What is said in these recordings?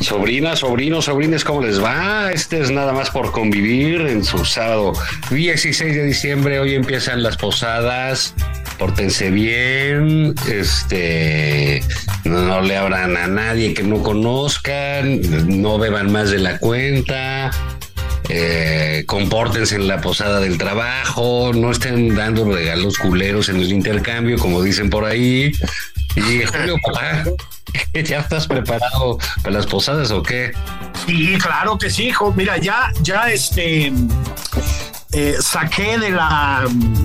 Sobrinas, sobrinos, sobrines, ¿cómo les va? Este es nada más por convivir en su sábado 16 de diciembre. Hoy empiezan las posadas. Pórtense bien, este, no, no le abran a nadie que no conozcan, no beban más de la cuenta, eh, compórtense en la posada del trabajo, no estén dando regalos culeros en el intercambio, como dicen por ahí. Y Julio, papá, ¿ya estás preparado para las posadas o qué? Sí, claro que sí, hijo. Mira, ya, ya este. eh, saqué de la,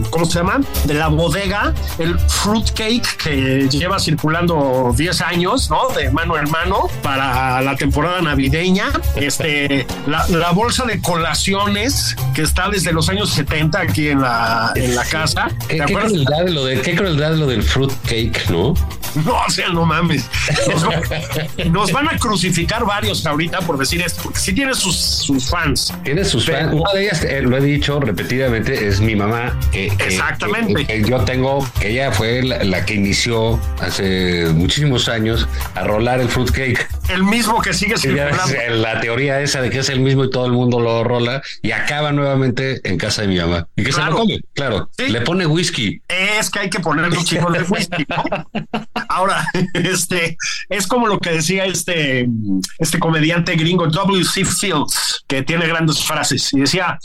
¿cómo se llama? De la bodega el fruitcake que lleva circulando 10 años, ¿no? De mano en mano para la temporada navideña. Este, la, la bolsa de colaciones que está desde los años 70 aquí en la, en la casa. ¿Qué, ¿Te qué acuerdas? crueldad lo de, qué crueldad lo del fruit cake, ¿no? No, o sea, no mames. Nos, va- nos van a crucificar varios ahorita por decir esto, porque sí tiene sus, sus fans. Tiene sus Pero- fans. Una de ellas, eh, lo he dicho repetidamente, es mi mamá. que- Exactamente. que- que yo tengo, que ella fue la, la que inició hace muchísimos años a rolar el fruitcake. El mismo que sigue circulando. La teoría esa de que es el mismo y todo el mundo lo rola y acaba nuevamente en casa de mi mamá. Y que se Claro. lo come, claro. Sí. Le pone whisky. Es que hay que ponerle un chingo de whisky, ¿no? Ahora, este, es como lo que decía este, este comediante gringo W.C. Fields, que tiene grandes frases, y decía,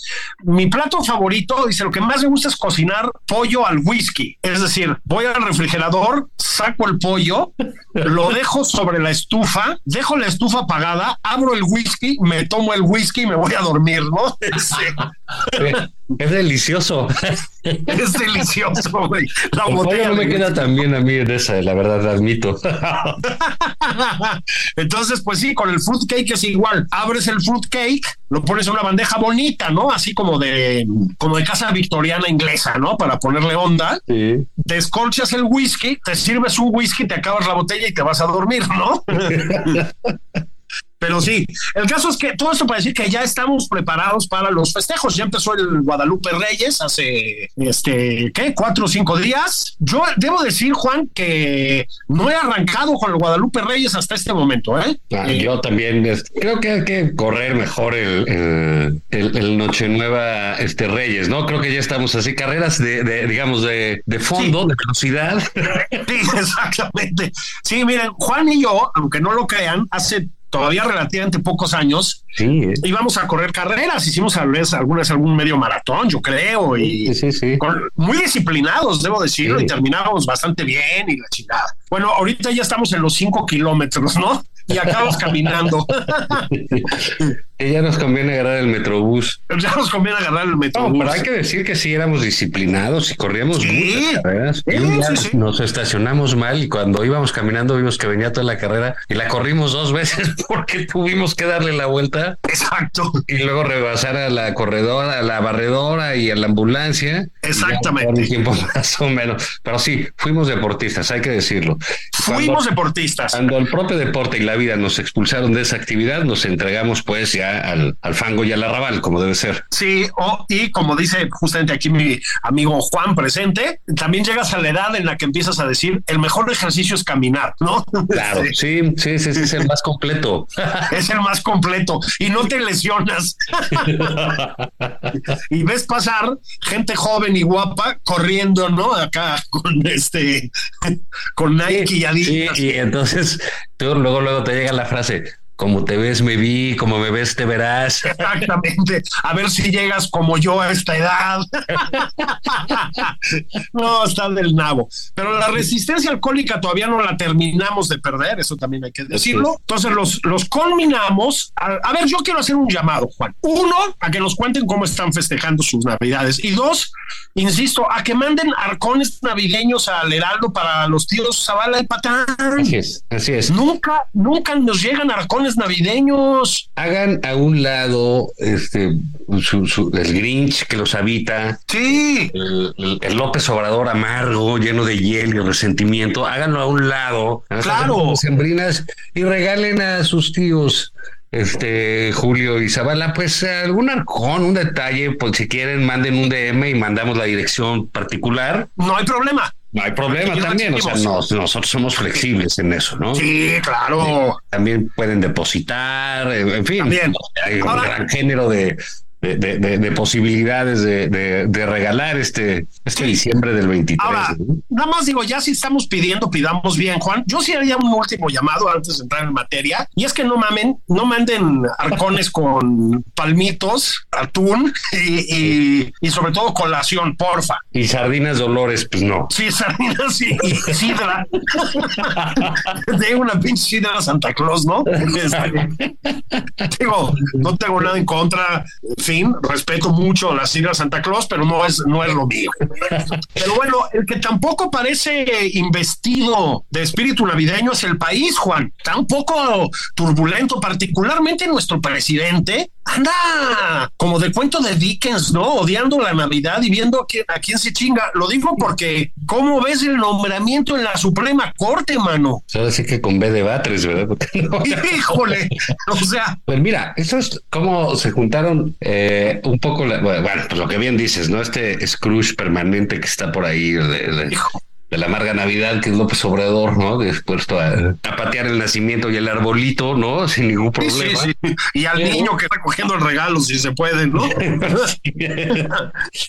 mi plato favorito, dice, lo que más me gusta es cocinar pollo al whisky. Es decir, voy al refrigerador, saco el pollo, lo dejo sobre la estufa, dejo la estufa apagada, abro el whisky, me tomo el whisky y me voy a dormir, ¿no? Es delicioso. es delicioso, güey. La El botella no me queda tan bien a mí en esa, la verdad, admito. Entonces, pues sí, con el fruitcake es igual. Abres el fruitcake, lo pones en una bandeja bonita, ¿no? Así como de, como de casa victoriana inglesa, ¿no? Para ponerle onda. Sí. Descorchas el whisky, te sirves un whisky, te acabas la botella y te vas a dormir, ¿no? Pero sí, el caso es que todo esto para decir que ya estamos preparados para los festejos. Ya empezó el Guadalupe Reyes hace, este, ¿qué? Cuatro o cinco días. Yo debo decir, Juan, que no he arrancado con el Guadalupe Reyes hasta este momento, ¿eh? Ah, Eh, yo también es- creo que hay que correr mejor el, el, el- el Noche Nueva este Reyes, ¿no? Creo que ya estamos así, carreras de, de, digamos, de, de fondo, de velocidad. Sí, exactamente. Sí, miren, Juan y yo, aunque no lo crean, hace todavía relativamente pocos años Sí, eh. íbamos a correr carreras, hicimos a veces algunas algún medio maratón, yo creo, y sí, sí, sí. con- muy disciplinados, debo decirlo, y terminábamos bastante bien y la chingada. Bueno, ahorita ya estamos en los cinco kilómetros, ¿no? Y acabamos caminando. Ya nos conviene agarrar el metrobús. ya nos conviene agarrar el metro. No, pero hay que decir que sí éramos disciplinados y corríamos Sí. muchas carreras. Nos estacionamos mal y cuando íbamos caminando vimos que venía toda la carrera y la corrimos dos veces porque tuvimos que darle la vuelta Exacto. y luego rebasar a la corredora, a la barredora y a la ambulancia. Exactamente. Un tiempo más o menos. Pero sí, fuimos deportistas, hay que decirlo. Fuimos Cuando- deportistas. Cuando el propio deporte y la vida nos expulsaron de esa actividad, nos entregamos pues ya ya al, al fango y al arrabal, como debe ser. Sí, y como dice justamente aquí mi amigo Juan presente, también llegas a la edad en la que empiezas a decir el mejor ejercicio es caminar, ¿no? Claro, sí, sí, sí, sí, es el más completo. es el más completo y no te lesionas. y ves pasar gente joven y guapa corriendo, ¿no? Acá con este, con Nike y Adidas. Sí, y entonces tú luego, luego te llega la frase, como te ves, me vi, como me ves, te verás. Exactamente. A ver si llegas como yo a esta edad. no, está del nabo. Pero la resistencia alcohólica todavía no la terminamos de perder, eso también hay que decirlo. Entonces los, los culminamos. A, a ver, yo quiero hacer un llamado, Juan. Uno, a que nos cuenten cómo están festejando sus navidades. Y dos, insisto, a que manden arcones navideños al Heraldo para los tíos Zavala y Patán. Así es, así es. Nunca, nunca nos llegan arcones navideños. Hagan a un lado este su, su- el Grinch que los habita, Sí, el, el- el López Obrador amargo, lleno de hielo y resentimiento. Háganlo a un lado. Claro. Sembrinas y regalen a sus tíos. Este Julio y Zavala, pues algún arcón, un detalle, pues si quieren, manden un DM y mandamos la dirección particular. no hay problema. No hay problema también, o sea, nos- nosotros somos flexibles en eso, ¿no? Sí, claro. También pueden depositar, en en fin, También. hay un Ahora- gran género de, de, de- de- de posibilidades de, regalar este, este diciembre del 23. Ahora, ¿no? nada más digo, ya si estamos pidiendo, pidamos bien, Juan. Yo sí haría un último llamado antes de entrar en materia, y es que no mamen, no manden arcones con palmitos, atún y, y, y sobre todo colación, porfa. Y sardinas Dolores, pues no. Sí, sardinas y, y sidra. de una pinche sidra Santa Claus, ¿no? Este, digo, no tengo nada en contra, fin, respeto mucho la sidra Santa Claus, pero no es, no es lo mío. Pero bueno, el que tampoco parece investido de espíritu navideño es el país, Juan. Está un poco turbulento, particularmente nuestro presidente. Anda como de cuento de Dickens, ¿no? Odiando la Navidad y viendo a quién, a quién se chinga. Lo digo porque, ¿cómo ves el nombramiento en la Suprema Corte, mano? Ahora sí que con B de Batres, ¿verdad? No- Híjole, o sea, Pues mira, eso es como se juntaron eh, un poco, la- bueno, pues lo que bien dices, ¿no? Este Scrooge permanente que está por ahí hijo, de la amarga Navidad, que es López Obrador, ¿no? Dispuesto a, a patear el nacimiento y el arbolito, ¿no? Sin ningún problema. sí, sí. Y al niño que está cogiendo el regalo, si se puede, ¿no?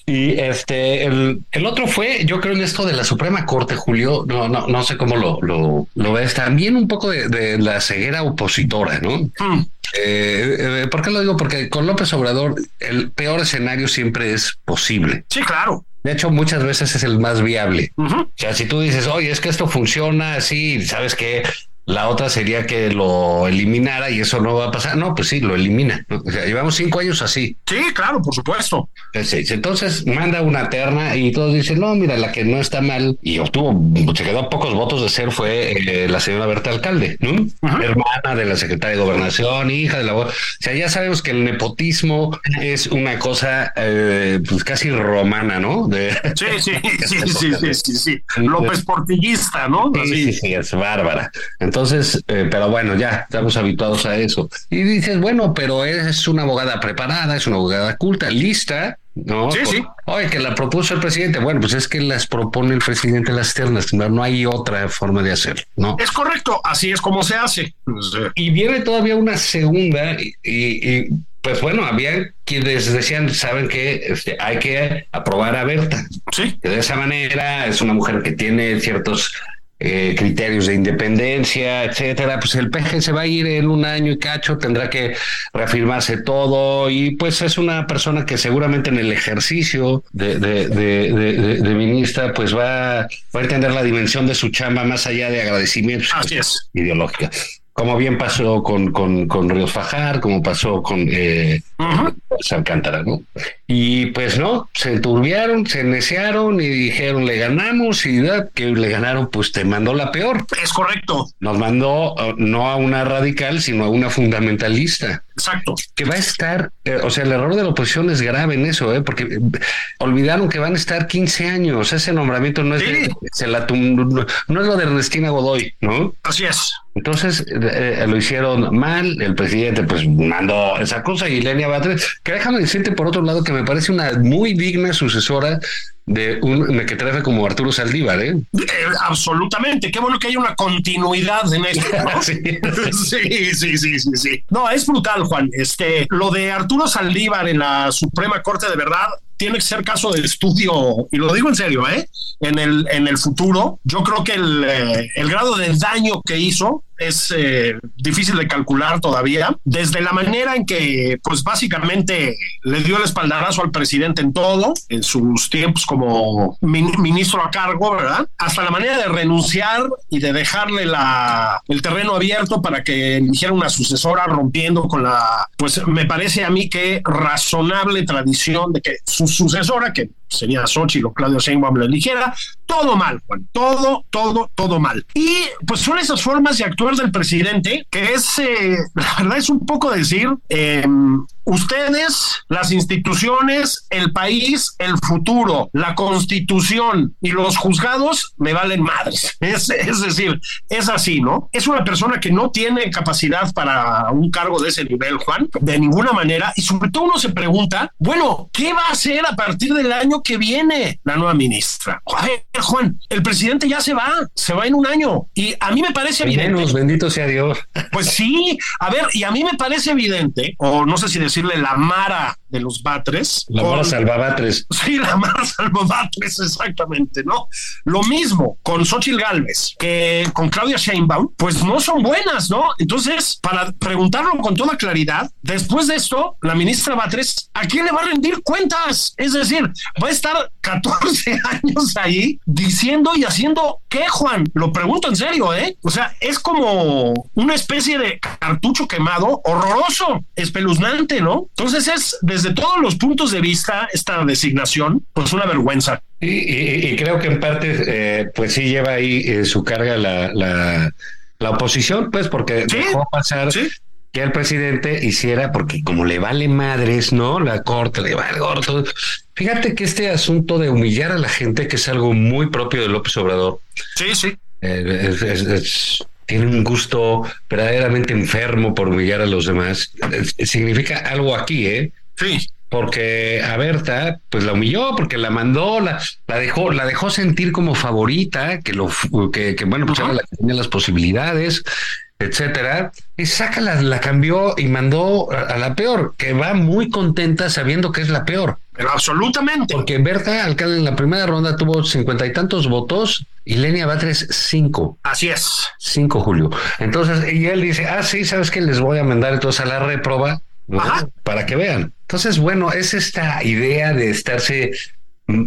y este, el, el otro fue, yo creo en esto de la Suprema Corte, Julio, no, no, no sé cómo lo, lo, lo ves, también un poco de, de la ceguera opositora, ¿no? Hmm. Eh, eh, ¿Por qué lo digo? Porque con López Obrador el peor escenario siempre es posible. Sí, claro. De hecho, muchas veces es el más viable. O sea, si tú dices, oye, es que esto funciona así, ¿sabes qué? La otra sería que lo eliminara y eso no va a pasar. No, pues sí, lo elimina. ¿no? O sea, llevamos cinco años así. Sí, claro, por supuesto. Entonces, entonces manda una terna y todos dicen, no, mira, la que no está mal y obtuvo, se quedó a pocos votos de ser fue eh, la señora Berta Alcalde, ¿no? Ajá. Hermana de la secretaria de Gobernación, hija de la... O sea, ya sabemos que el nepotismo es una cosa eh, pues casi romana, ¿no? De, Sí, sí, sí, sí, sí, sí, sí. López Portillista, ¿no? Sí, sí, es bárbara. Entonces, eh, pero bueno, ya estamos habituados a eso. Y dices, bueno, pero es una abogada preparada, es una abogada culta, lista, ¿no? Sí, sí. Oye, que la propuso el presidente. Bueno, pues es que las propone el presidente las ternas. No, no hay otra forma de hacerlo, ¿no? Es correcto, así es como se hace. Y viene todavía una segunda y, y- y, pues bueno, había quienes decían, saben que hay que aprobar a Berta Sí, que de esa manera es una mujer que tiene ciertos eh, criterios de independencia, etcétera, pues el PG se va a ir en un año y cacho, tendrá que reafirmarse todo y pues es una persona que seguramente en el ejercicio de, de, de, de- de- de ministra pues va, va a entender la dimensión de su chamba más allá de agradecimientos así es. ideológica. Como bien pasó con, con, con Ríos Fajar, como pasó con eh, Ujú. pues, Alcántara, ¿no? Y pues no, se enturbiaron, se neciaron y dijeron, le ganamos y que le ganaron, pues te mandó la peor. Es correcto, Nos mandó eh, no a una radical, sino a una fundamentalista exacto. que va a estar, eh, o sea, el error de la oposición es grave en eso, ¿eh? porque eh, olvidaron que van a estar 15 años. Ese nombramiento no es, de- se la no, no es lo de Ernestina Godoy, ¿no? Así es. Entonces eh, lo hicieron mal, el presidente pues mandó esa cosa y Lenia Batres, que déjame decirte por otro lado que me parece una muy digna sucesora de un de que traje como Arturo Saldívar, ¿eh? ¿eh? Absolutamente, qué bueno que haya una continuidad en esto. ¿no? sí. sí, sí, sí, sí, sí. No, es brutal, Juan. Este, lo de Arturo Saldívar en la Suprema Corte de verdad tiene que ser caso de estudio, y lo digo en serio, ¿eh? En el, en el futuro, yo creo que el, eh, el grado de daño que hizo es eh, difícil de calcular todavía, desde la manera en que, pues básicamente, le dio el espaldarazo al presidente en todo, en sus tiempos como min ministro a cargo, ¿verdad? Hasta la manera de renunciar y de dejarle la, el terreno abierto para que eligiera una sucesora, rompiendo con la, pues me parece a mí que razonable tradición de que su sucesora, que sería Xochitl o Claudio Sheinbaum lo eligiera, todo mal, Juan, todo, todo, todo mal. Y pues son esas formas de actuar del presidente que es, eh, la verdad es un poco decir, eh, ustedes, las instituciones, el país, el futuro, la constitución y los juzgados me valen madres. Es, es decir, es así, ¿no? Es una persona que no tiene capacidad para un cargo de ese nivel, Juan, de ninguna manera. Y sobre todo uno se pregunta, bueno, ¿qué va a hacer a partir del año que viene la nueva ministra? Joder, Juan, el presidente ya se va, se va en un año. Y a mí me parece evidente. Menos, bendito sea Dios. Pues sí, a ver, y a mí me parece evidente, o no sé si decirle la Mara de los Batres. La con, Mara Salvabatres. Sí, la Mara Salvabatres, exactamente, ¿no? Lo mismo con Xochitl Galvez que con Claudia Sheinbaum, pues no son buenas, ¿no? Entonces, para preguntarlo con toda claridad, después de esto, la ministra Batres, ¿a quién le va a rendir cuentas? Es decir, va a estar 14 años ahí diciendo y haciendo qué, Juan? Lo pregunto en serio, ¿eh? O sea, es como una especie de cartucho quemado horroroso, espeluznante, ¿no? Entonces es desde todos los puntos de vista esta designación, pues una vergüenza. Y, y, y creo que en parte, eh, pues sí lleva ahí eh, su carga la, la, la, oposición, pues porque ¿Sí? dejó pasar ¿Sí? que el presidente hiciera, porque como le vale madres, ¿no? La corte le vale gordo. Fíjate que este asunto de humillar a la gente, que es algo muy propio de López Obrador. Sí, sí. Eh, es, es, es, tiene un gusto verdaderamente enfermo por humillar a los demás. Significa algo aquí, ¿eh? Sí. Porque a Berta, pues la humilló, porque la mandó, la, la dejó, la dejó sentir como favorita, que lo, que, que bueno, pues uh -huh. era la que tenía las posibilidades, etcétera, y saca la, la cambió y mandó a, a, la peor, que va muy contenta sabiendo que es la peor. Pero absolutamente. Porque Berta Alcalde en la primera ronda tuvo cincuenta y tantos votos y Lenia Batres cinco. Así es. Cinco, Julio. Entonces, y él dice, ah, sí, ¿sabes que Les voy a mandar entonces a la reproba ¿no? para que vean. Entonces, bueno, es esta idea de estarse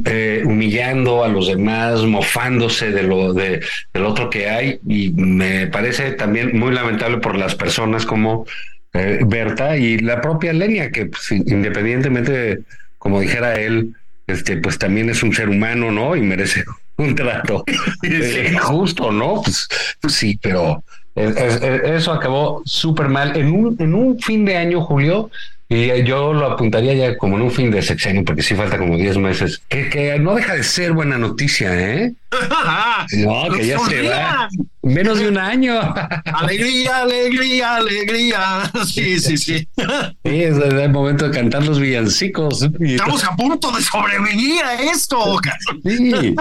eh, humillando a los demás, mofándose de lo de, del otro que hay, y me parece también muy lamentable por las personas como eh, Berta y la propia Lenia, que pues, independientemente, de, como dijera él, este, pues también es un ser humano, ¿no? Y merece un trato eh, justo, ¿no? Pues, pues sí, pero eso acabó súper mal. En un, en un fin de año, Julio, y yo lo apuntaría ya como en un fin de sexenio, porque sí falta como 10 meses, que, que, no deja de ser buena noticia, ¿eh? No, que ya se va. Menos de un año. Alegría, alegría, alegría. Sí, sí, sí. Sí, es el momento de cantar los villancicos. Estamos a punto de sobrevivir a esto. Sí,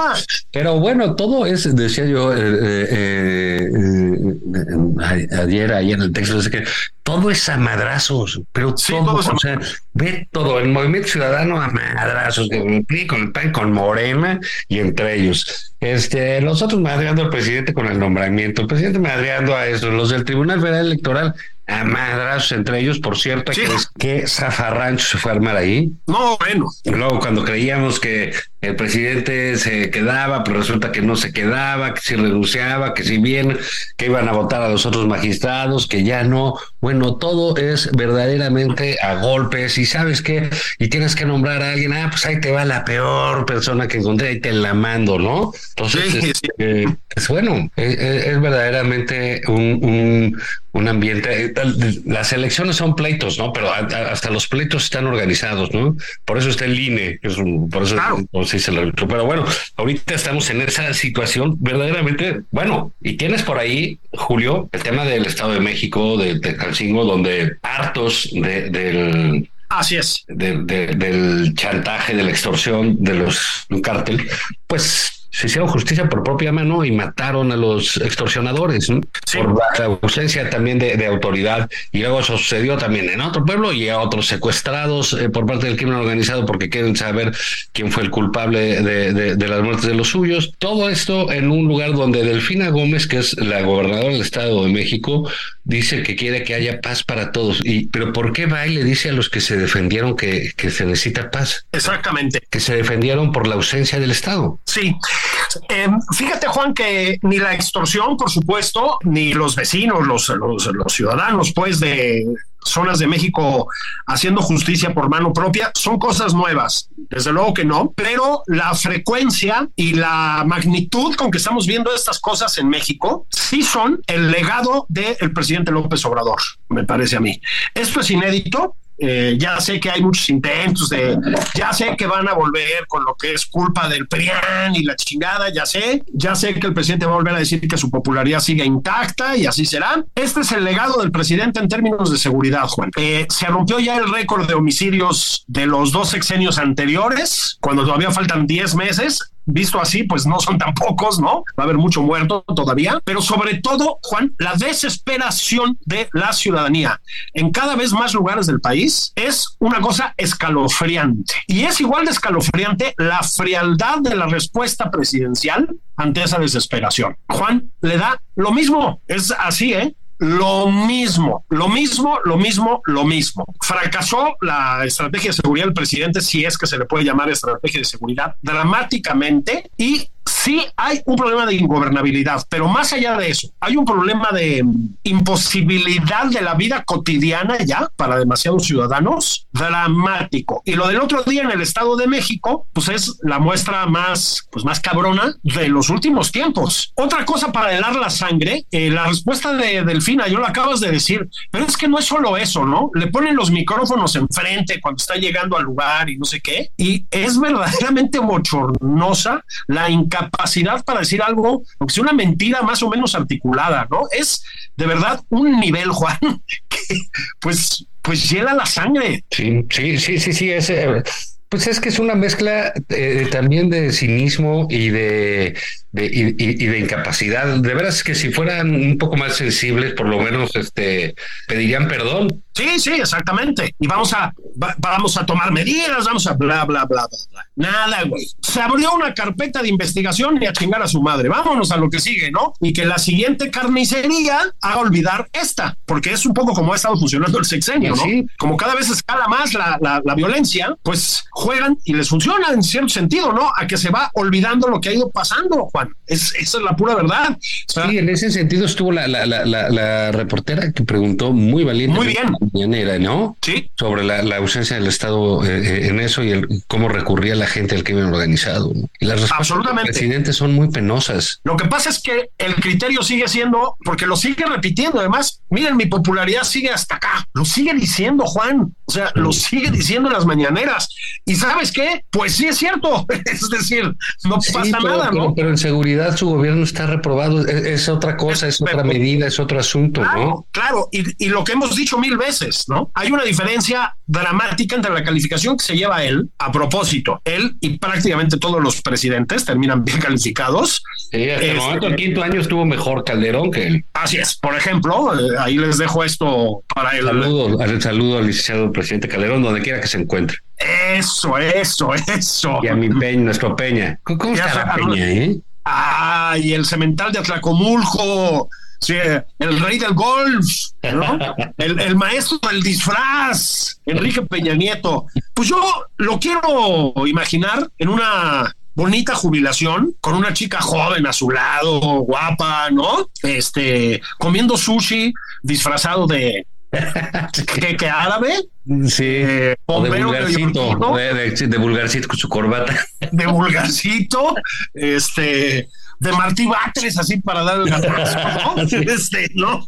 pero bueno, todo es, decía yo eh, eh, eh, ayer, ahí en el texto, es que todo es a madrazos, pero sí, todo, todo o sea, ve todo, el movimiento ciudadano a madrazos, con el PRI, con el PAN, con Morena y entre ellos. Este, los otros madreando al presidente con el nombramiento, el presidente madreando a eso, los del Tribunal Federal Electoral a madrazos entre ellos, por cierto, sí. que, que zafarrancho se fue a armar ahí. No, bueno. Luego cuando creíamos que el presidente se quedaba, pero resulta que no se quedaba, que si renunciaba, que si bien, que iban a votar a los otros magistrados, que ya no. Bueno, todo es verdaderamente a golpes y sabes qué, y tienes que nombrar a alguien, ah, pues ahí te va la peor persona que encontré, ahí te la mando, ¿no? Entonces, sí, es, sí. Eh, es, bueno, es, es verdaderamente un, un, un, ambiente. Las elecciones son pleitos, ¿no? Pero hasta los pleitos están organizados, ¿no? Por eso está el INE, es un, por eso claro. o se dice el árbitro. Pero bueno, ahorita estamos en esa situación verdaderamente, bueno, y tienes por ahí, Julio, el tema del Estado de México, de, de Calcingo, donde hartos de, del Así es. del chantaje, de la extorsión de los cártel, pues se hicieron justicia por propia mano y mataron a los extorsionadores por la ausencia también de, autoridad. Y luego eso sucedió también en otro pueblo y a otros secuestrados eh, por parte del crimen organizado porque quieren saber quién fue el culpable de, de, las muertes de los suyos. Todo esto en un lugar donde Delfina Gómez, que es la gobernadora del Estado de México, dice que quiere que haya paz para todos. Y, pero ¿por qué va y le dice a los que se defendieron que, que se necesita paz? Exactamente. Que se defendieron por la ausencia del Estado. Sí. Eh, fíjate, Juan, que ni la extorsión, por supuesto, ni los vecinos, los, los, ciudadanos, pues, de zonas de México haciendo justicia por mano propia, son cosas nuevas. Desde luego que no, pero la frecuencia y la magnitud con que estamos viendo estas cosas en México sí son el legado del presidente López Obrador, me parece a mí. Esto es inédito, eh, ya sé que hay muchos intentos de, ya sé que van a volver con lo que es culpa del PRIAN y la chingada, ya sé, ya sé que el presidente va a volver a decir que su popularidad sigue intacta y así será. Este es el legado del presidente en términos de seguridad, Juan. Eh, se rompió ya el récord de homicidios de los dos sexenios anteriores, cuando todavía faltan 10 meses visto así, pues no son tan pocos, ¿no? Va a haber mucho muerto todavía, pero sobre todo, Juan, la desesperación de la ciudadanía en cada vez más lugares del país es una cosa escalofriante. Y es igual de escalofriante la frialdad de la respuesta presidencial ante esa desesperación. Juan, le da lo mismo, es así, ¿eh? Lo mismo, lo mismo, lo mismo, lo mismo. Fracasó la estrategia de seguridad del presidente, si es que se le puede llamar estrategia de seguridad, dramáticamente y sí hay un problema de ingobernabilidad, pero más allá de eso, hay un problema de imposibilidad de la vida cotidiana ya para demasiados ciudadanos, dramático. Y lo del otro día en el Estado de México, pues es la muestra más, pues más cabrona de los últimos tiempos. Otra cosa para helar la sangre, eh, la respuesta de Delfina, yo lo acabas de decir, pero es que no es solo eso, ¿no? Le ponen los micrófonos enfrente cuando está llegando al lugar y no sé qué, y es verdaderamente bochornosa la incapacidad para decir algo, aunque sea una mentira más o menos articulada, ¿no? Es de verdad un nivel, Juan, pues, pues hiela la sangre. Sí, sí, sí, sí, sí, ese, pues es que es una mezcla eh, también de cinismo y de, de y, de incapacidad. De veras que si fueran un poco más sensibles, por lo menos este pedirían perdón. Sí, sí, exactamente. Y vamos a vamos a tomar medidas, vamos a bla bla bla bla bla. Nada, güey. Se abrió una carpeta de investigación y a chingar a su madre. Vámonos a lo que sigue, ¿no? Y que la siguiente carnicería haga olvidar esta, porque es un poco como ha estado funcionando el sexenio, ¿no? Como cada vez escala más la, la, la violencia, pues juegan y les funciona en cierto sentido, ¿no? A que se va olvidando lo que ha ido pasando, Juan. Es, esa es la pura verdad. sí, en ese sentido estuvo la, la, la, la, reportera que preguntó muy valiente. Muy bien. ¿no? Sí. Sobre la, ausencia del Estado eh, eh, en eso y el, cómo recurría la gente al crimen organizado. Y las respuestas del presidente son muy penosas. Lo que pasa es que el criterio sigue siendo, porque lo sigue repitiendo. Además, miren, mi popularidad sigue hasta acá. Lo sigue diciendo Juan. O sea, lo sigue diciendo en las mañaneras. ¿Y sabes qué? Pues sí es cierto. es decir, no pasa nada, ¿no? Pero en seguridad su gobierno está reprobado. Es, otra cosa, es, otra medida, es otro asunto, ¿no? Claro, y, y, lo que hemos dicho mil veces, ¿no? Hay una diferencia dramática entre la calificación que se lleva él, a propósito, él y prácticamente todos los presidentes terminan bien calificados. Sí, hasta el momento, el quinto año estuvo mejor Calderón que él. Así es. Por ejemplo, eh, ahí les dejo esto para él. Saludo, al saludo al licenciado presidente Calderón, donde quiera que se encuentre. Eso, eso, eso. Y a mi Peña, nuestro Peña. ¿Cómo está la Peña, eh? Ay, el cemental de Atlacomulco. Sí, el rey del golf, ¿no? el, el, maestro del disfraz, Enrique Peña Nieto. Pues yo lo quiero imaginar en una bonita jubilación con una chica joven a su lado, guapa, ¿no? Este, comiendo sushi disfrazado de, ¿Qué, qué árabe? Sí, eh, de vulgarcito, de, vulgarcito con su corbata. De vulgarcito, este, de Martí Batres, así para dar el gatazo, ¿no? Este, ¿no?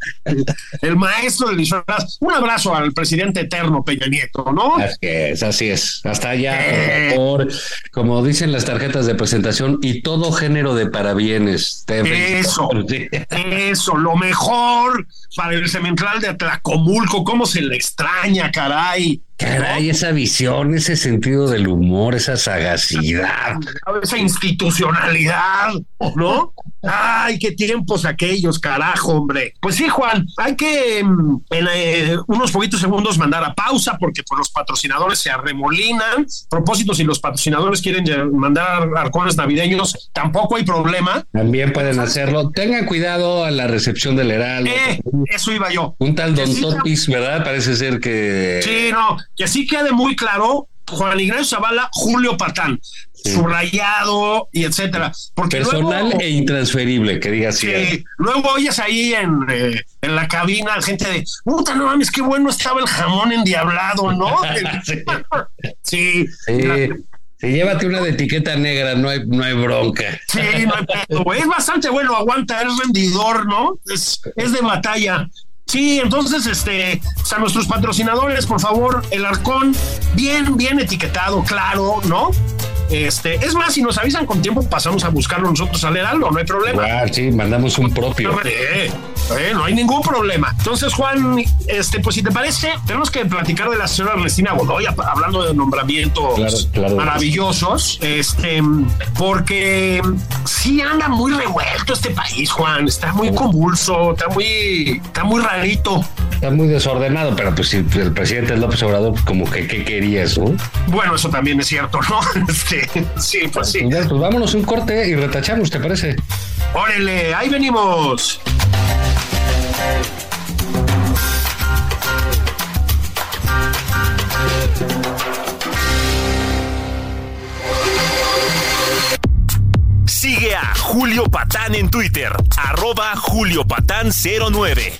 El maestro del disfraz. Un abrazo al presidente eterno Peña Nieto, ¿no? Así es, así es. Hasta allá, por, como dicen las tarjetas de presentación, y todo género de parabienes. Eso, eso, lo mejor para el cemental de Atlacomulco, cómo se le extraña, caray. Caray, esa visión, ese sentido del humor, esa sagacidad. Esa institucionalidad, ¿no? Ay, qué tiempos aquellos, carajo, hombre. Pues sí, Juan, hay que mm, en eh, unos poquitos segundos mandar a pausa porque pues, los patrocinadores se arremolinan. Propósito, si los patrocinadores quieren mandar arcones navideños, tampoco hay problema. También pueden hacerlo. Tengan cuidado a la recepción del Heraldo. Eh, eso iba yo. Un tal Don Totis, ¿verdad? Parece ser que. Sí, no, que así quede muy claro, Juan Ignacio Zavala, Julio Patán, subrayado y etcétera. Porque Personal e intransferible, que diga así. Sí, luego oyes ahí en, eh, en la cabina gente de, puta, no mames, qué bueno estaba el jamón endiablado, ¿no? sí. sí. llévate una de etiqueta negra, no hay, no hay bronca. Sí, no hay pedo. Es bastante bueno, aguanta, es rendidor, ¿no? Es, es de batalla. Sí, entonces, este, a nuestros patrocinadores, por favor, el arcón, bien, bien etiquetado, claro, ¿no? Este, es más, si nos avisan con tiempo, pasamos a buscarlo nosotros a leer algo, no hay problema. Ah, sí, mandamos un propio. Eh, eh, no hay ningún problema. Entonces, Juan, este, pues si te parece, tenemos que platicar de la señora Ernestina Godoy, hablando de nombramientos maravillosos, este, porque sí anda muy revuelto este país, Juan, está muy convulso, está muy, está muy rarito. Está muy desordenado, pero pues si el presidente López Obrador, pues, como que qué querías, ¿no? Bueno, eso también es cierto, ¿no? Este, sí, pues sí. Pues, pues vámonos un corte y retachamos, ¿te parece? Órale, ahí venimos. Sigue a Julio Patán en Twitter, arroba Julio Patán 09.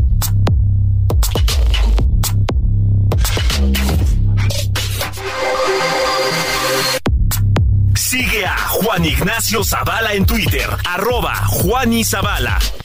Sigue a Juan Ignacio Zavala en Twitter, arroba Juan.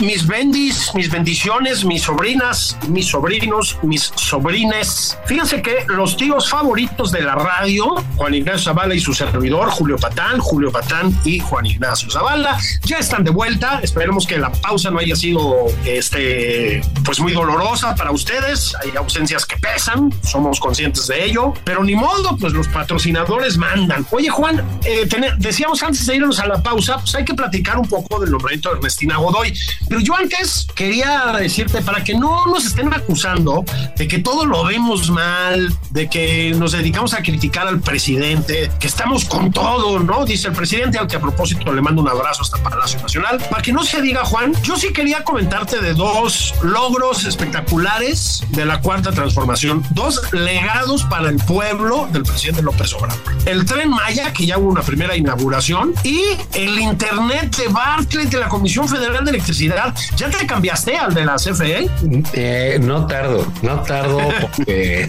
Mis bendis, mis bendiciones, mis sobrinas, mis sobrinos, mis sobrines. Fíjense que los tíos favoritos de la radio, Juan Ignacio Zavala y su servidor, Julio Patán, Julio Patán y Juan Ignacio Zavala, ya están de vuelta. Esperemos que la pausa no haya sido este, pues muy dolorosa para ustedes. Hay ausencias que pesan, somos conscientes de ello, pero ni modo, pues los patrocinadores mandan. Oye, Juan, eh, decíamos antes de irnos a la pausa, pues hay que platicar un poco del nombramiento de Ernestina Godoy. Pero yo antes quería decirte, para que no nos estén acusando de que todo lo vemos mal, de que nos dedicamos a criticar al presidente, que estamos con todo, ¿no? Dice el presidente, al que a propósito le mando un abrazo hasta Palacio Nacional. Para que no se diga, Juan, yo sí quería comentarte de dos logros espectaculares de la cuarta transformación, dos legados para el pueblo del presidente López Obrador. El tren Maya, que ya hubo una primera inauguración, y el Internet de Barclay de la Comisión Federal de Electricidad ¿Ya te cambiaste al de la CFE? Eh, no tardo, no tardo porque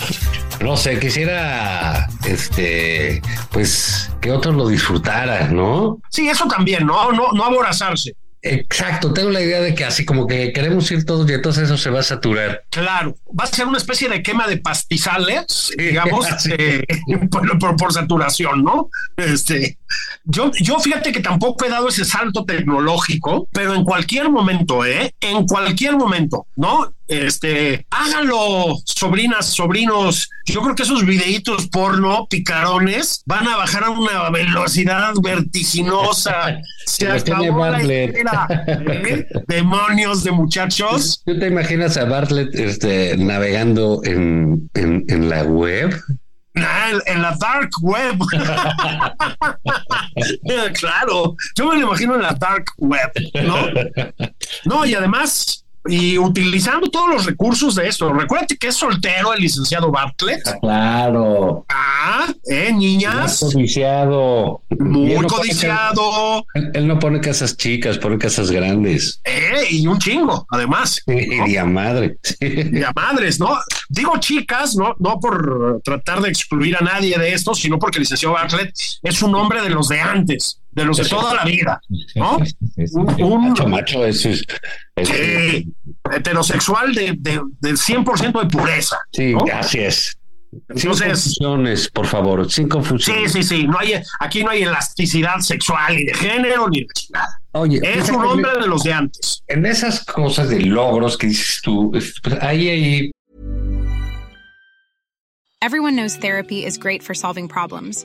no sé, quisiera este pues que otros lo disfrutaran, ¿no? Sí, eso también, no, no, no aborazarse. Exacto, tengo la idea de que así como que queremos ir todos y entonces eso se va a saturar. Claro, va a ser una especie de quema de pastizales, digamos, eh, por, por, saturación, ¿no? Este, Yo, yo fíjate que tampoco he dado ese salto tecnológico, pero en cualquier momento, ¿eh? En cualquier momento, ¿no? Este, háganlo, sobrinas, sobrinos. Yo creo que esos videitos porno, picarones, van a bajar a una velocidad vertiginosa. Se acabó la espera, ¿eh? Demonios de muchachos. ¿Tú te imaginas a Bartlett este, navegando en, en, en la web? Ah, en la dark web. claro, yo me lo imagino en la dark web, ¿no? No, y además y utilizando todos los recursos de esto. Recuérdate que es soltero el licenciado Bartlett. Claro. Ah, eh, niñas. Muy codiciado. Muy codiciado. él, no pone casas chicas, pone casas grandes. Eh, y un chingo, además. Y a madre. Y a madres, ¿no? Digo chicas, no, no por tratar de excluir a nadie de esto, sino porque el licenciado Bartlett es un hombre de los de antes de los de toda la vida, ¿no? Un, macho, macho, es, es, heterosexual de, de, del 100% de pureza. Sí, ¿no? así es. Entonces, sin confusiones, por favor, sin confusiones. Sí, sí, sí. No hay, aquí no hay elasticidad sexual ni de género ni de chingada. Oye, es un hombre de los de antes. En esas cosas de logros que dices tú, pues ahí, ahí. Everyone knows therapy is great for solving problems.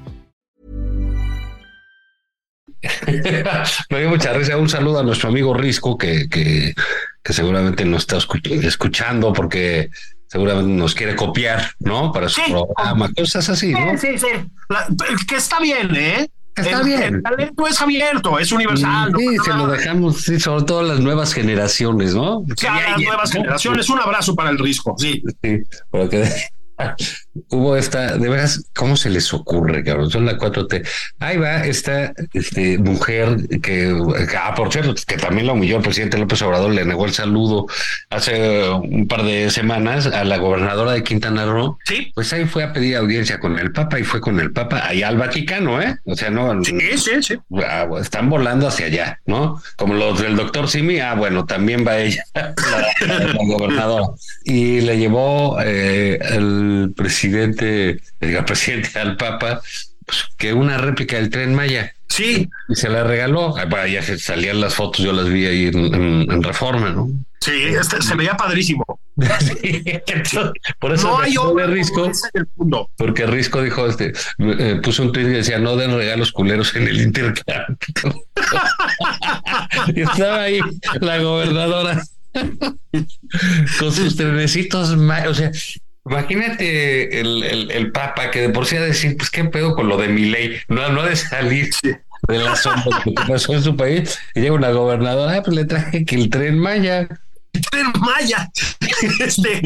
Me dio mucha risa. Un saludo a nuestro amigo Risco, que, que, que seguramente nos está escuchando porque seguramente nos quiere copiar, ¿no? Para su programa, cosas así, ¿no? Sí, sí, La, que está bien, ¿eh? Está el, bien. El talento es abierto, es universal. Sí, no se lo dejamos, sí, sobre todo las nuevas generaciones, ¿no? Sí, a las nuevas generaciones. Un abrazo para el Risco, sí. Sí, porque hubo esta, de veras, ¿cómo se les ocurre, cabrón? Son la 4T. Ahí va esta este, mujer que, ah, por cierto, que también la humilló el presidente López Obrador, le negó el saludo hace un par de semanas a la gobernadora de Quintana Roo. Sí. Pues ahí fue a pedir audiencia con el Papa y fue con el Papa allá al Vaticano, ¿eh? O sea, no. Sí, sí, sí. Ah, están volando hacia allá, ¿no? Como los del doctor Simi, ah, bueno, también va ella, la, la gobernadora. Y le llevó eh, el presidente, diga presidente al Papa, pues, que una réplica del tren Maya. Sí. Y se la regaló. Bueno, ya salían las fotos, yo las vi ahí en, en, en Reforma, ¿no? Sí, este se veía padrísimo. Sí, por eso no hay de Risco, porque Risco dijo, este, eh, puso un tweet que decía, no den regalos culeros en el intercambio. y estaba ahí la gobernadora con sus trenecitos, o sea, Imagínate el, el, el, Papa que de por sí a decir, pues qué pedo con lo de mi ley, no, no de salir de la sombra que pasó en su país. Y llega una gobernadora, ah, pues le traje que el tren Maya. Tren Maya. Este,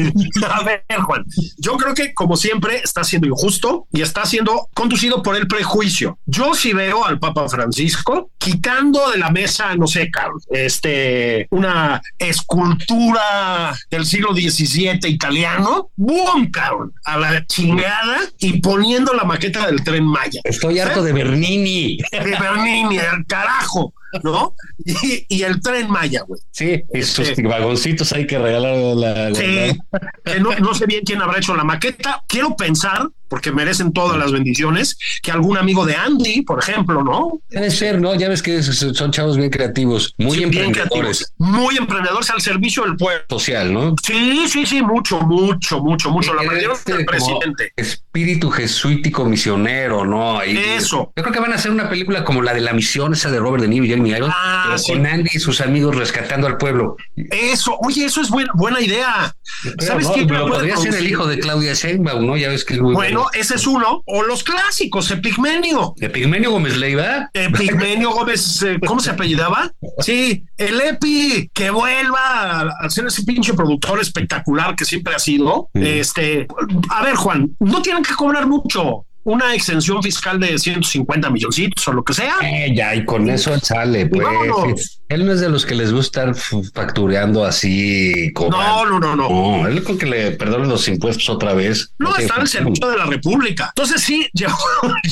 a ver, Juan, yo creo que como siempre está siendo injusto y está siendo conducido por el prejuicio. Yo sí veo al Papa Francisco quitando de la mesa, no sé, Carlos, este, una escultura del siglo XVII italiano, ¡bum, cabrón! A la chingada y poniendo la maqueta del tren Maya. Estoy harto de Bernini. De Bernini, al carajo. ¿No? Y, y, el tren Maya, güey. Sí, y sus sí. vagoncitos hay que regalar la. Sí, que no, no, sé bien quién habrá hecho la maqueta. Quiero pensar, porque merecen todas las bendiciones, que algún amigo de Andy, por ejemplo, ¿no? Debe ser, ¿no? Ya ves que son chavos bien creativos, muy sí, emprendedores. Bien creativos, muy emprendedores al servicio del pueblo. Social, ¿no? Sí, sí, sí, mucho, mucho, mucho, mucho. La aprendieron este, del presidente. Espíritu jesuítico misionero, ¿no? Ahí, Eso. Yo creo que van a hacer una película como la de la misión, esa de Robert De Niro y Jeremy Irons, ah, sí. con Andy y sus amigos rescatando al pueblo. Eso, oye, eso es buena, buena idea. Pero ¿Sabes no, pero puede podría ser el hijo de Claudia Sheinbaum, ¿no? Ya ves que es muy Bueno, ese es uno. O los clásicos, Epigmenio. Epigmenio Gómez Leiva. Epigmenio Gómez, eh, ¿cómo se apellidaba? Sí, el Epi, que vuelva a ser ese pinche productor espectacular que siempre ha sido. Mm. Este, a ver, Juan, no tienen que cobrar mucho. Una exención fiscal de 150 milloncitos o lo que sea. Eh, ya, y con eso sale, pues. vámonos. Él no es de los que les gusta estar factureando así. No, no, no, no. No, él con que le perdonen los impuestos otra vez. No, está al función. servicio de la República. Entonces sí, llevó,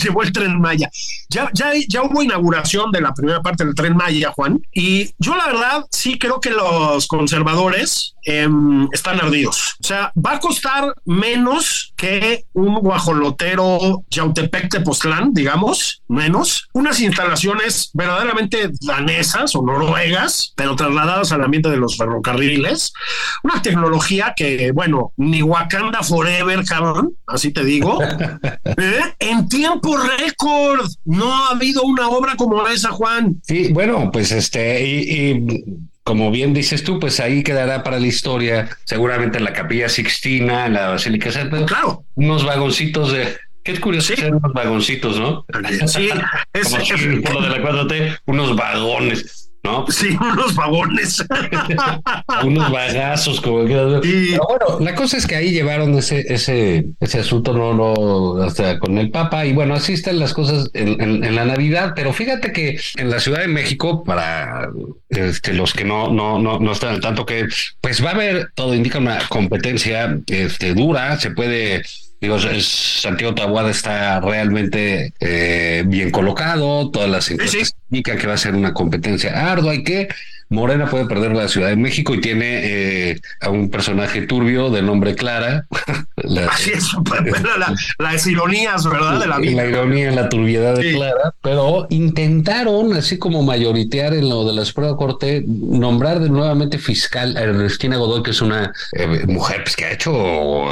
llevó el tren Maya. Ya, ya, ya hubo inauguración de la primera parte del tren Maya, Juan. Y yo la verdad sí creo que los conservadores em, están ardidos. O sea, va a costar menos que un guajolotero Yautepec Tepoztlán, digamos, menos. Unas instalaciones verdaderamente danesas o noruegas, pero trasladadas al ambiente de los ferrocarriles. Una tecnología que, bueno, ni Wakanda Forever, cabrón, así te digo. ¿Eh? En tiempo récord. No ha habido una obra como esa, Juan. Sí, bueno, pues este, y, y como bien dices tú, pues ahí quedará para la historia, seguramente en la Capilla Sixtina, en la Basílica San Pedro, Claro. unos vagoncitos de. Qué curioso, Sí. ser unos vagoncitos, ¿no? Sí, es, Como aquí, por lo de la 4T, unos vagones, ¿no? sí, unos vagones. unos bagazos, como ver. Y- Pero bueno, la cosa es que ahí llevaron ese, ese, ese asunto, no, no, hasta con el Papa, y bueno, así están las cosas en, en- en la Navidad, pero fíjate que en la Ciudad de México, para este, los que no, no, no, no están al tanto, que pues va a haber, todo indica una competencia este, dura, se puede Digo, es- Santiago Tabuada está realmente eh, bien colocado, todas las encuestas sí. indican que va a ser una competencia ardua y que Morena puede perder la Ciudad de México y tiene eh, a un personaje turbio de nombre Clara. La- Así es, la- la- las ironías, ¿verdad? De la la vida. ironía, la turbiedad de Sí. Clara, pero intentaron, así como mayoritear en lo de la Suprema Corte, nombrar de nuevamente fiscal a Ernestina Godoy, que es una eh, mujer pues, que ha hecho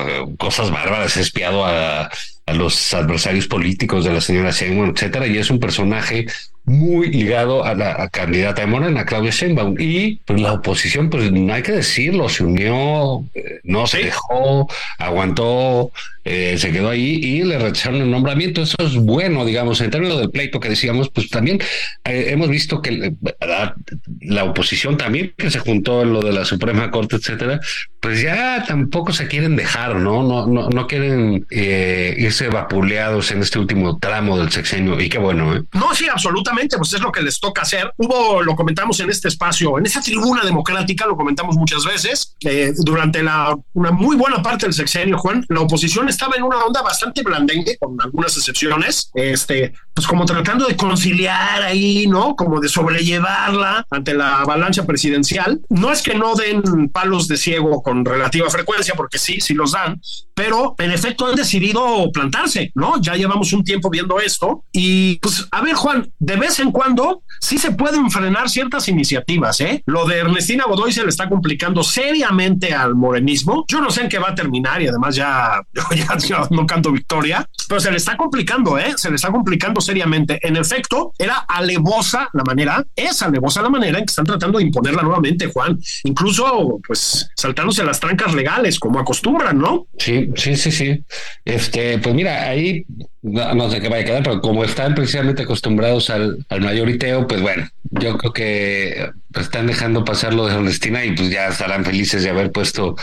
eh, cosas bárbaras, espiado a, a los adversarios políticos de la señora Sheinbaum, etcétera, y es un personaje muy ligado a la a candidata de Morena, Claudia Sheinbaum. Y pues, la oposición, pues no hay que decirlo, se unió, eh, no se dejó, aguantó, eh, se quedó ahí y le rechazaron el nombramiento. Eso es bueno, digamos, en términos del pleito que decíamos, pues también eh, hemos visto que la, la oposición también que se juntó en lo de la Suprema Corte, etcétera, pues ya tampoco se quieren dejar, ¿no? No, no, no quieren irse vapuleados en este último tramo del sexenio. Y qué bueno, ¿eh? No, sí, absolutamente, pues es lo que les toca hacer. Hubo, lo comentamos en este espacio, en esa tribuna democrática, lo comentamos muchas veces, eh, durante la, una muy buena parte del sexenio, Juan, la oposición estaba en una onda bastante blandengue, con algunas excepciones, este, pues como tratando de conciliar ahí, ¿no? Como de sobrellevarla ante la avalancha presidencial. No es que no den palos de ciego con relativa frecuencia, porque sí, sí los dan, pero en efecto han decidido plantarse, ¿no? Ya llevamos un tiempo viendo esto y pues a ver Juan, de vez en cuando sí se pueden frenar ciertas iniciativas, ¿eh? Lo de Ernestina Godoy se le está complicando seriamente al morenismo. Yo no sé en qué va a terminar y además ya, no canto victoria, pero se le está complicando, ¿eh? Se le está complicando seriamente. En efecto, era alevosa la manera, es alevosa la manera en que están tratando de imponerla nuevamente, Juan. Incluso, pues, saltándose las trancas legales, como acostumbran, ¿no? Sí, sí, sí, sí. Este, pues mira, ahí no, no sé qué vaya a quedar, pero como están precisamente acostumbrados al, al mayoriteo, pues bueno, yo creo que pues, están dejando pasar lo de Ernestina y pues ya estarán felices de haber puesto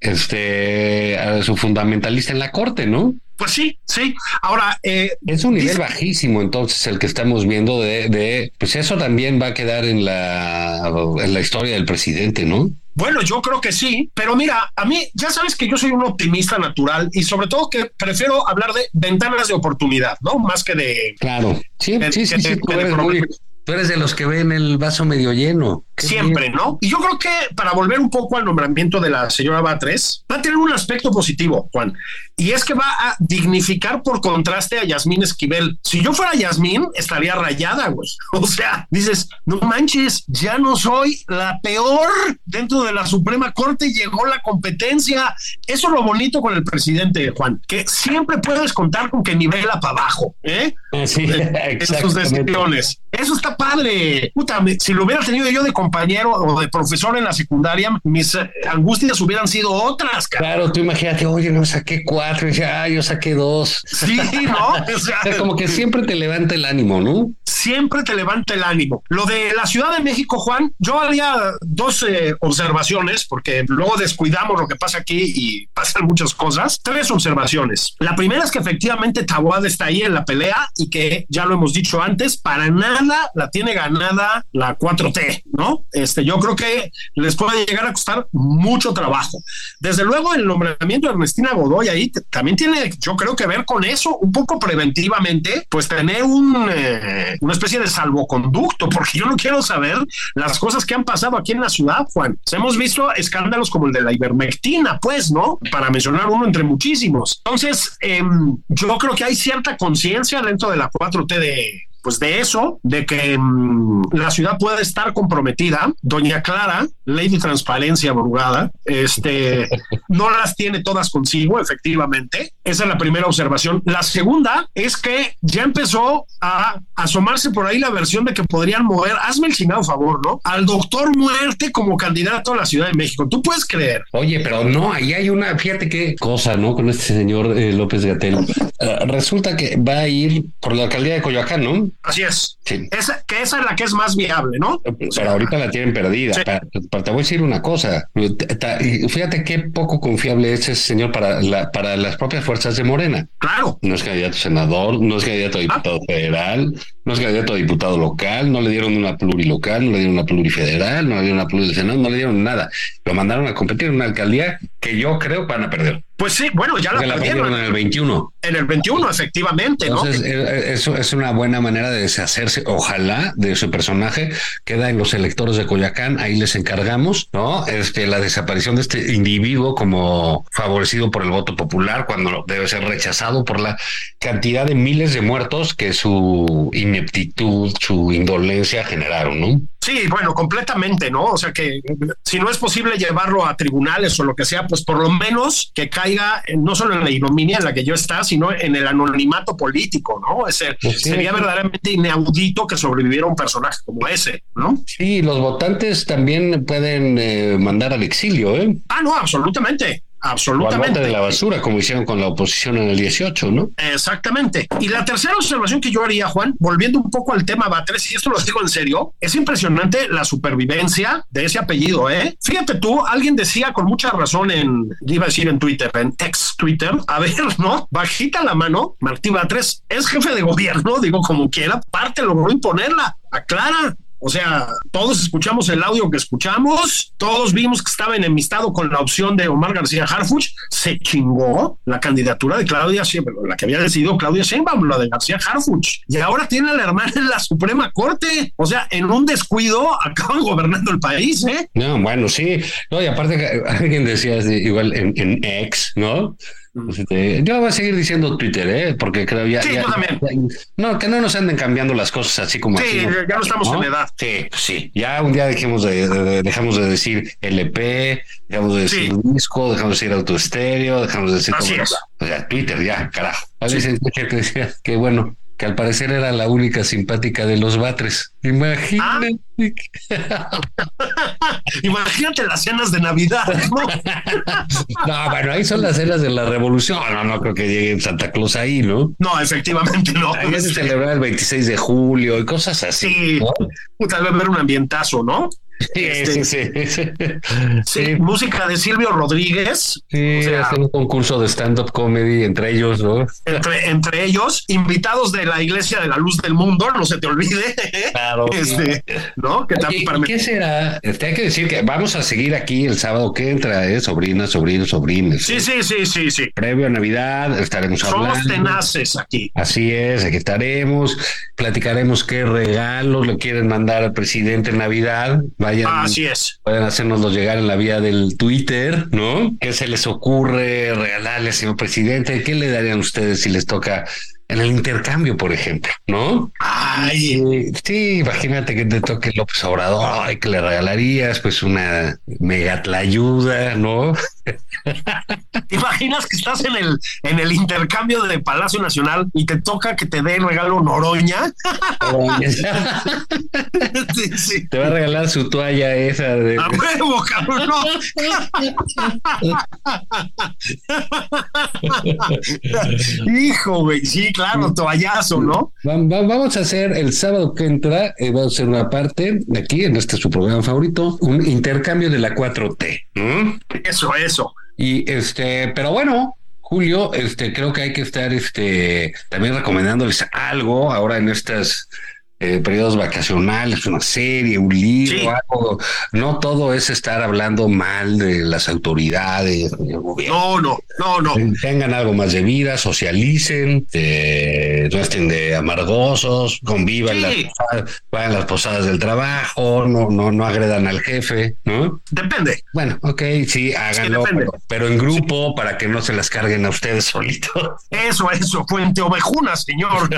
este a su fundamentalista en la corte, ¿no? Pues sí, sí. Ahora, eh, Es un nivel Dice- bajísimo, entonces, el que estamos viendo de, de, pues eso también va a quedar en la, en la historia del presidente, ¿no? Bueno, yo creo que sí, pero mira, a mí ya sabes que yo soy un optimista natural y sobre todo que prefiero hablar de ventanas de oportunidad, ¿no? Más que de... Claro. Sí, sí, sí, sí, tú eres muy, tú eres de los que ven el vaso medio lleno. Siempre. ¿no? Y yo creo que para volver un poco al nombramiento de la señora Batres, va a tener un aspecto positivo, Juan, y es que va a dignificar por contraste a Yasmín Esquivel. Si yo fuera Yasmín, estaría rayada, güey. O sea, dices, no manches, ya no soy la peor dentro de la Suprema Corte, llegó la competencia. Eso es lo bonito con el presidente, Juan, que siempre puedes contar con que nivela para abajo, ¿eh? Ah, Sí, en sus decisiones. Eso está padre. Puta, si lo hubiera tenido yo de compañero o de profesor en la secundaria, mis eh, angustias hubieran sido otras. Claro, tú imagínate, oye, no saqué cuatro, y ya, ah, yo saqué dos. Sí, ¿no? O sea, como que siempre te levanta el ánimo, ¿no? Siempre te levanta el ánimo. Lo de la Ciudad de México, Juan, yo haría dos eh, observaciones, porque luego descuidamos lo que pasa aquí y pasan muchas cosas. Tres observaciones. La primera es que efectivamente Taboada está ahí en la pelea y que ya lo hemos dicho antes, para nada la tiene ganada la 4T, ¿no? Este, yo creo que les puede llegar a costar mucho trabajo. Desde luego, el nombramiento de Ernestina Godoy ahí también tiene, yo creo que ver con eso, un poco preventivamente, pues tener un, eh, una especie de salvoconducto, porque yo no quiero saber las cosas que han pasado aquí en la ciudad, Juan. Hemos visto escándalos como el de la ivermectina, pues, ¿no? Para mencionar uno entre muchísimos. Entonces, em, yo creo que hay cierta conciencia dentro de la 4T de, pues de eso, de que mm, la ciudad puede estar comprometida. Doña Clara, Lady Transparencia Brugada, este, no las tiene todas consigo, efectivamente. Esa es la primera observación. La segunda es que ya empezó a asomarse por ahí la versión de que podrían mover, hazme el chingado favor, ¿no? Al doctor Muerte como candidato a la Ciudad de México. ¿Tú puedes creer? Oye, pero no, ahí hay una, fíjate qué cosa, ¿no? Con este señor eh, López Gatel. Uh, resulta que va a ir por la alcaldía de Coyoacán, ¿no? Así es. Sí. Esa, que esa es la que es más viable, ¿no? Pero ahorita la tienen perdida. Sí. Te voy a decir una cosa. Fíjate qué poco confiable es ese señor para, la, para las propias fuerzas de Morena. Claro. No es candidato a senador, no es candidato a diputado ah. federal, no es candidato a diputado local, no le dieron una plurilocal, no le dieron una plurifederal, no le dieron una plurisenado, no le dieron nada. Lo mandaron a competir en una alcaldía que yo creo van a perder. Pues sí, bueno, ya la, la perdieron en el 21. En el 21, efectivamente. Entonces, ¿no? eso es una buena manera de deshacerse, ojalá, de su personaje. Queda en los electores de Coyacán, ahí les encargamos, ¿no? Este, la desaparición de este individuo como favorecido por el voto popular, cuando debe ser rechazado por la cantidad de miles de muertos que su ineptitud, su indolencia generaron, ¿no? Sí, bueno, completamente, ¿no? O sea que si no es posible llevarlo a tribunales o lo que sea, pues por lo menos que caiga no solo en la ignominia en la que yo está, sino en el anonimato político, ¿no? Es pues sí. sería verdaderamente inaudito que sobreviviera un personaje como ese, ¿no? Sí, los votantes también pueden eh, mandar al exilio, ¿eh? Ah, no, absolutamente. Absolutamente. de la basura, como hicieron con la oposición en el 18, ¿no? Exactamente. Y la tercera observación que yo haría, Juan, volviendo un poco al tema Batres, y esto lo digo en serio, es impresionante la supervivencia de ese apellido, ¿eh? Fíjate tú, alguien decía con mucha razón en, iba a decir en Twitter, en ex Twitter, a ver, ¿no? Bajita la mano, Martí Batres es jefe de gobierno, digo como quiera, parte logró imponerla, aclara, o sea, todos escuchamos el audio que escuchamos, todos vimos que estaba enemistado con la opción de Omar García Harfuch, se chingó la candidatura de Claudia la que había decidido Claudia Sheinbaum, la de García Harfuch, y ahora tiene a la hermana en la Suprema Corte. O sea, en un descuido acaban gobernando el país, ¿eh? No, bueno, sí. No, y aparte, alguien decía igual en, en ex, ¿no? Este, yo voy a seguir diciendo Twitter, ¿eh? porque creo ya, sí, ya, yo también. ya, no, que no nos anden cambiando las cosas así como sí, así. ya no estamos ¿no? en edad. Sí, sí. Ya un día dejemos de, de, de, dejamos de decir LP, dejamos de decir Sí. disco, dejamos de decir autoestéreo, dejamos de decir Así como- es. o sea, Twitter, ya, carajo. A veces que decía que bueno, que al parecer era la única simpática de los Batres. Imagínate. Imagínate las cenas de Navidad, ¿no? No, bueno, ahí son las cenas de la revolución. No, no creo que llegue Santa Claus ahí, ¿no? No, efectivamente no. Ahí se celebrar el 26 de julio y cosas así. Sí, ¿no? tal vez ver un ambientazo, ¿no? Sí, Este- sí, sí, sí. Sí, música de Silvio Rodríguez, sí, o sea- un concurso de stand-up comedy entre ellos, ¿no? entre, entre ellos, invitados de la Iglesia de la Luz del Mundo, no se te olvide, Claro. este, ¿no? Que Oye, para ¿y ¿Qué será? Este, hay que decir que vamos a seguir aquí el sábado que entra, ¿eh? Sobrinas, sobrinos, sobrines. Sí, sí, sí, sí, sí. Previo a Navidad estaremos Somos hablando. tenaces aquí. Así es, aquí estaremos, platicaremos qué regalos le quieren mandar al presidente en Navidad. Vayan, Así es. pueden hacérnoslo llegar en la vía del Twitter, ¿no? ¿Qué se les ocurre regalarle, señor presidente? ¿Qué le darían ustedes si les toca en el intercambio, por ejemplo, ¿no? Ay, sí, imagínate que te toque López Obrador y que le regalarías pues una mega ayuda, ¿no? ¿Te imaginas que estás en el, en el intercambio de Palacio Nacional y te toca que te dé el regalo Noroña? Te va a regalar su toalla esa de. A huevo, cabrón. Hijo, güey. Sí, claro, toallazo, ¿no? Vamos a hacer el sábado que entra, eh, vamos a hacer una parte aquí, en este su programa favorito, un intercambio de la 4T. Eso, eso. Y este, pero bueno, Julio, este, creo que hay que estar este, también recomendándoles algo ahora en estas eh, periodos vacacionales, una serie, un libro, algo. No todo es estar hablando mal de las autoridades, del gobierno. No, no, no, no. Tengan algo más de vida, socialicen, eh, no estén de amargosos, convivan, las, vayan las posadas del trabajo, no, no, no agredan al jefe, ¿no? Depende. Bueno, ok, sí, háganlo, pero, en grupo para que no se las carguen a ustedes solitos. Eso, eso, fuente ovejuna, señor.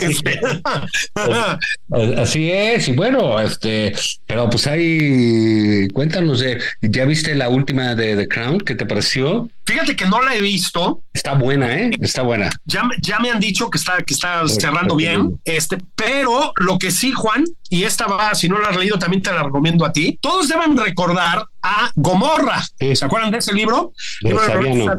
Este, Así es, y bueno, este, pero pues ahí, cuéntanos, de, ¿ya viste la última de The Crown? ¿Qué te pareció? Fíjate que no la he visto. Está buena, ¿eh? Está buena. Ya, ya me han dicho que está, que está cerrando bien, este, pero lo que sí, Juan, y esta va, si no la has leído, también te la recomiendo a ti. Todos deben recordar a Gomorra. ¿Se acuerdan de ese libro?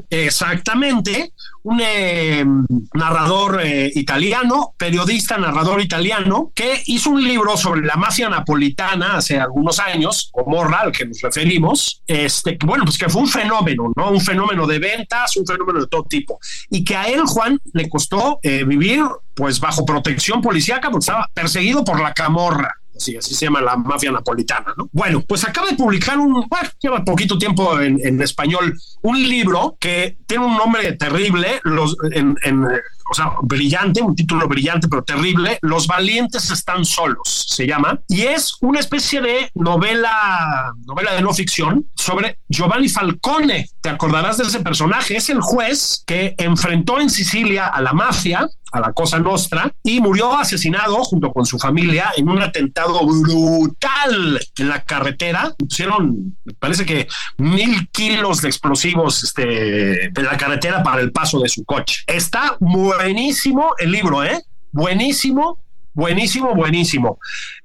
Exactamente. Un eh, narrador eh, italiano, periodista, narrador italiano, que hizo un libro sobre la mafia napolitana hace algunos años, Gomorra, al que nos referimos. Este, bueno, pues que fue un fenómeno, ¿no? Un fenómeno de ventas, un fenómeno de todo tipo. Y que a él, Juan, le costó eh, vivir pues bajo protección policíaca porque estaba perseguido por la camorra. Así, así se llama la mafia napolitana, ¿no? Bueno, pues acaba de publicar un, bueno, lleva poquito tiempo en, en español, un libro que tiene un nombre terrible, los, en, en o sea, brillante, un título brillante pero terrible, Los valientes están solos, se llama, y es una especie de novela, novela de no ficción sobre Giovanni Falcone. Te acordarás de ese personaje, es el juez que enfrentó en Sicilia a la mafia, a la Cosa Nostra, y murió asesinado junto con su familia en un atentado brutal en la carretera. Pusieron, parece que mil kilos de explosivos este, en la carretera para el paso de su coche. Está muy buenísimo el libro, ¿eh? Buenísimo, buenísimo, buenísimo.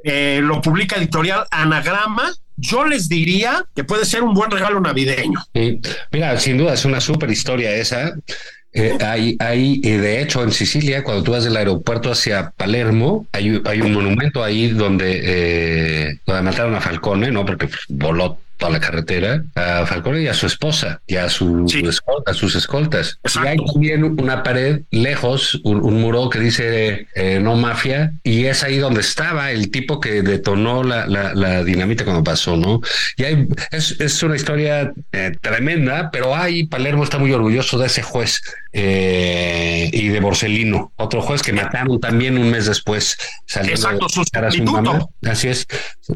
Eh, lo publica editorial Anagrama. Yo les diría que puede ser un buen regalo navideño. Mira, sin duda es una súper historia esa. Eh, hay, hay de hecho, en Sicilia, cuando tú vas del aeropuerto hacia Palermo, hay, un monumento ahí donde, eh, donde mataron a Falcone, ¿no? Porque voló toda la carretera a Falcone y a su esposa y a, su, a sus escoltas. Y hay también una pared lejos, un, muro que dice eh, no mafia, y es ahí donde estaba el tipo que detonó la, la, dinamita cuando pasó, ¿no? Y hay, es, es una historia eh, tremenda, pero ahí Palermo está muy orgulloso de ese juez eh, y de Borsellino, otro juez que mataron también un mes después saliendo a visitar a su mamá. Así es,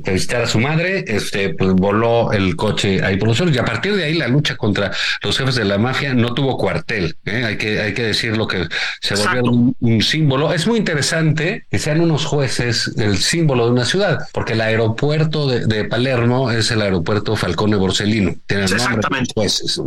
visitar a su madre, este, pues voló el coche ahí por los suelos. Y a partir de ahí la lucha contra los jefes de la mafia no tuvo cuartel. ¿eh? Hay, que, hay que decir lo que se volvió un, símbolo. Es muy interesante que sean unos jueces el símbolo de una ciudad, porque el aeropuerto de, Palermo es el aeropuerto Falcone Borsellino. Tiene Exactamente. jueces.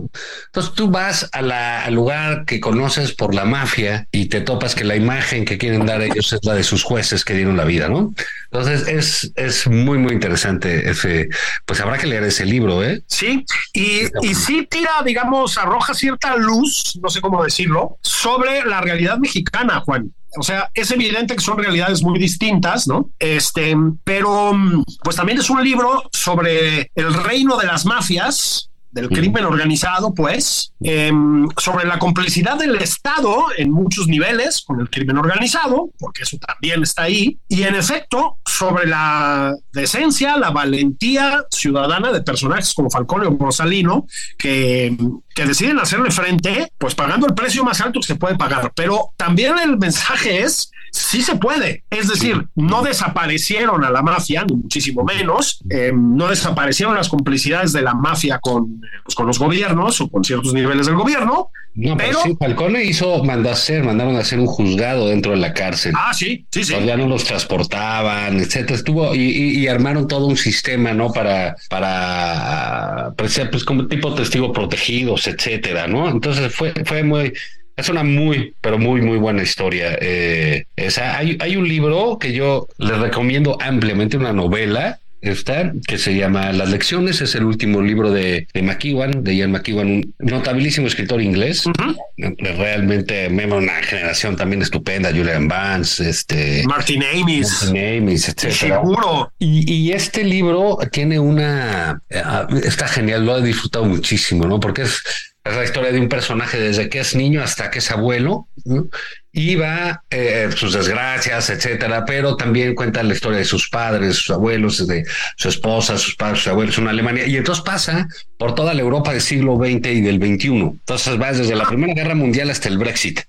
Entonces tú vas a la, al lugar que conoces por la mafia y te topas que la imagen que quieren dar ellos es la de sus jueces que dieron la vida, ¿no? Entonces es, es muy, muy interesante. Ese, pues habrá que leer ese libro, ¿eh? Sí, y, y sí tira, digamos, arroja cierta luz, no sé cómo decirlo, sobre la realidad mexicana, Juan. O sea, es evidente que son realidades muy distintas, ¿no? Este, pero pues también es un libro sobre el reino de las mafias, del crimen organizado, pues, em, sobre la complicidad del Estado en muchos niveles con el crimen organizado, porque eso también está ahí, y en efecto, sobre la decencia, la valentía ciudadana de personajes como Falcone o Rosalino, que, que deciden hacerle frente, pues pagando el precio más alto que se puede pagar. Pero también el mensaje es sí se puede. Es decir, no desaparecieron a la mafia, ni muchísimo menos, eh, no desaparecieron las complicidades de la mafia con, pues, con los gobiernos o con ciertos niveles del gobierno. No, pero, sí, Falcone hizo, mandó a hacer, mandaron a hacer un juzgado dentro de la cárcel. Ah, sí, sí, sí. ya no los transportaban, etcétera. Estuvo y, armaron todo un sistema, ¿no? Para, para, pues, pues como tipo testigo protegidos, etcétera, ¿no? Entonces fue, fue muy, es una muy, pero muy, muy buena historia. Eh, hay, hay un libro que yo les recomiendo ampliamente, una novela está, que se llama Las Lecciones, es el último libro de, de McEwan, de Ian McEwan, un notabilísimo escritor inglés. Realmente, una generación también estupenda, Julian Vance, este Martin Amis, Martin Amis, etcétera. Seguro. Y, y, este libro tiene una, eh, está genial, lo he disfrutado muchísimo, ¿no? Porque es es la historia de un personaje desde que es niño hasta que es abuelo, va eh, sus desgracias, etcétera, pero también cuenta la historia de sus padres, sus abuelos, de su esposa, sus padres, sus abuelos en Alemania, y entonces pasa por toda la Europa del siglo XX y del XXI. Entonces va desde la Primera Guerra Mundial hasta el Brexit.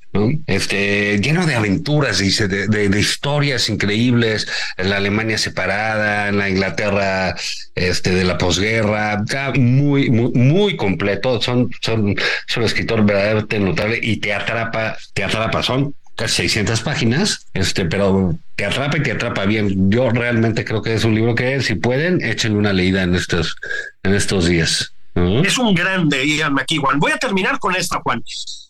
Este, lleno de aventuras, dice, de, historias increíbles, en la Alemania separada, en la Inglaterra este, de la posguerra, muy, muy, muy completo, son, son, son un escritor verdaderamente notable y te atrapa, te atrapa, son casi 600 páginas, este, pero te atrapa y te atrapa bien. Yo realmente creo que es un libro que, si pueden, échenle una leída en estos, en estos días. Es un grande, Ian McEwan. Voy a terminar con esta, Juan.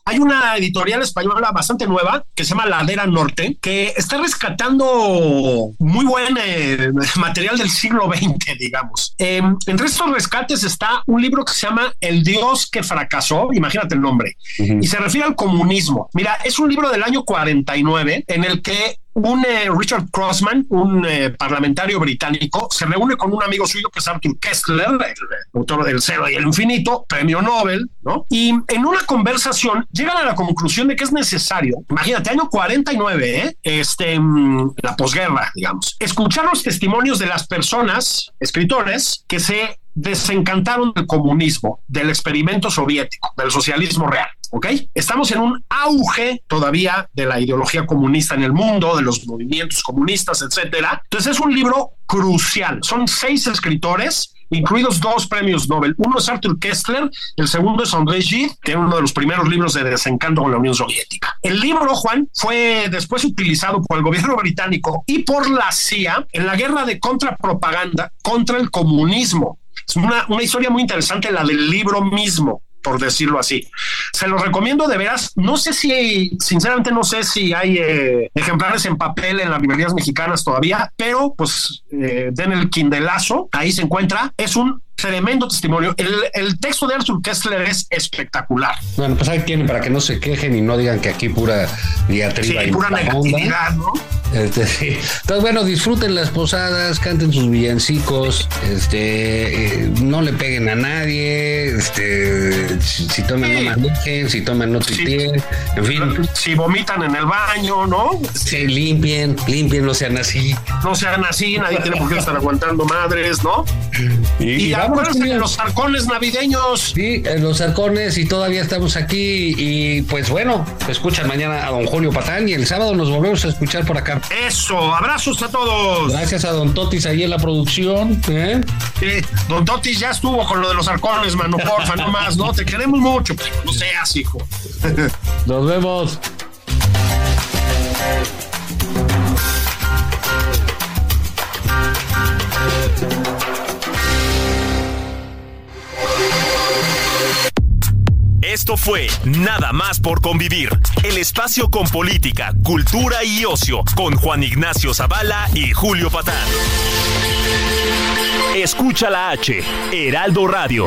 Hay una editorial española bastante nueva que se llama Ladera Norte, que está rescatando muy buen eh, material del siglo XX, digamos. Em, entre estos rescates está un libro que se llama El Dios que fracasó, imagínate el nombre, y se refiere al comunismo. Mira, es un libro del año 49 en el que un eh, Richard Crossman, un eh, parlamentario británico, se reúne con un amigo suyo que es Arthur Kessler, el autor del Cero y el Infinito, premio Nobel, ¿no? Y en una conversación llegan a la conclusión de que es necesario, imagínate, año 49, ¿eh? este, mm, la posguerra, digamos, escuchar los testimonios de las personas, escritores, que se desencantaron del comunismo, del experimento soviético, del socialismo real. ¿ok? Estamos en un auge todavía de la ideología comunista en el mundo, de los movimientos comunistas, etcétera. Entonces es un libro crucial. Son seis escritores incluidos dos premios Nobel. Uno es Arthur Kessler, el segundo es André Gide, que es uno de los primeros libros de desencanto con la Unión Soviética. El libro, Juan, fue después utilizado por el gobierno británico y por la CIA en la guerra de contrapropaganda contra el comunismo. Es una, una historia muy interesante, la del libro mismo por decirlo así. Se lo recomiendo de veras. No sé si, sinceramente, no sé si hay eh, ejemplares en papel en las librerías mexicanas todavía, pero pues eh, den el quindelazo, ahí se encuentra. Es un tremendo testimonio. El, el, texto de Arthur Kessler es espectacular. Bueno, pues ahí tienen para que no se quejen y no digan que aquí pura diatriba sí, y pura negatividad, ¿no? Este, sí. Entonces, bueno, disfruten las posadas, canten sus villancicos, este, eh, no le peguen a nadie, este, si, toman no manejen, si toman no tuiteen, en fin. Si vomitan en el baño, ¿no? Sí, limpien, limpien, no sean así. No sean así, nadie tiene por qué estar aguantando madres, ¿no? Y, y, en los arcones navideños. Sí, en los arcones y todavía estamos aquí y pues bueno, escuchan mañana a don Julio Patán y el sábado nos volvemos a escuchar por acá. Eso, abrazos a todos. Gracias a Don Totis ahí en la producción. ¿eh? don Totis ya estuvo con lo de los arcones, mano, porfa, no más, ¿no? Te queremos mucho, pero no seas, hijo. Nos vemos. Esto fue Nada más por convivir, el espacio con política, cultura y ocio, con Juan Ignacio Zavala y Julio Patán. Escucha la H, Heraldo Radio.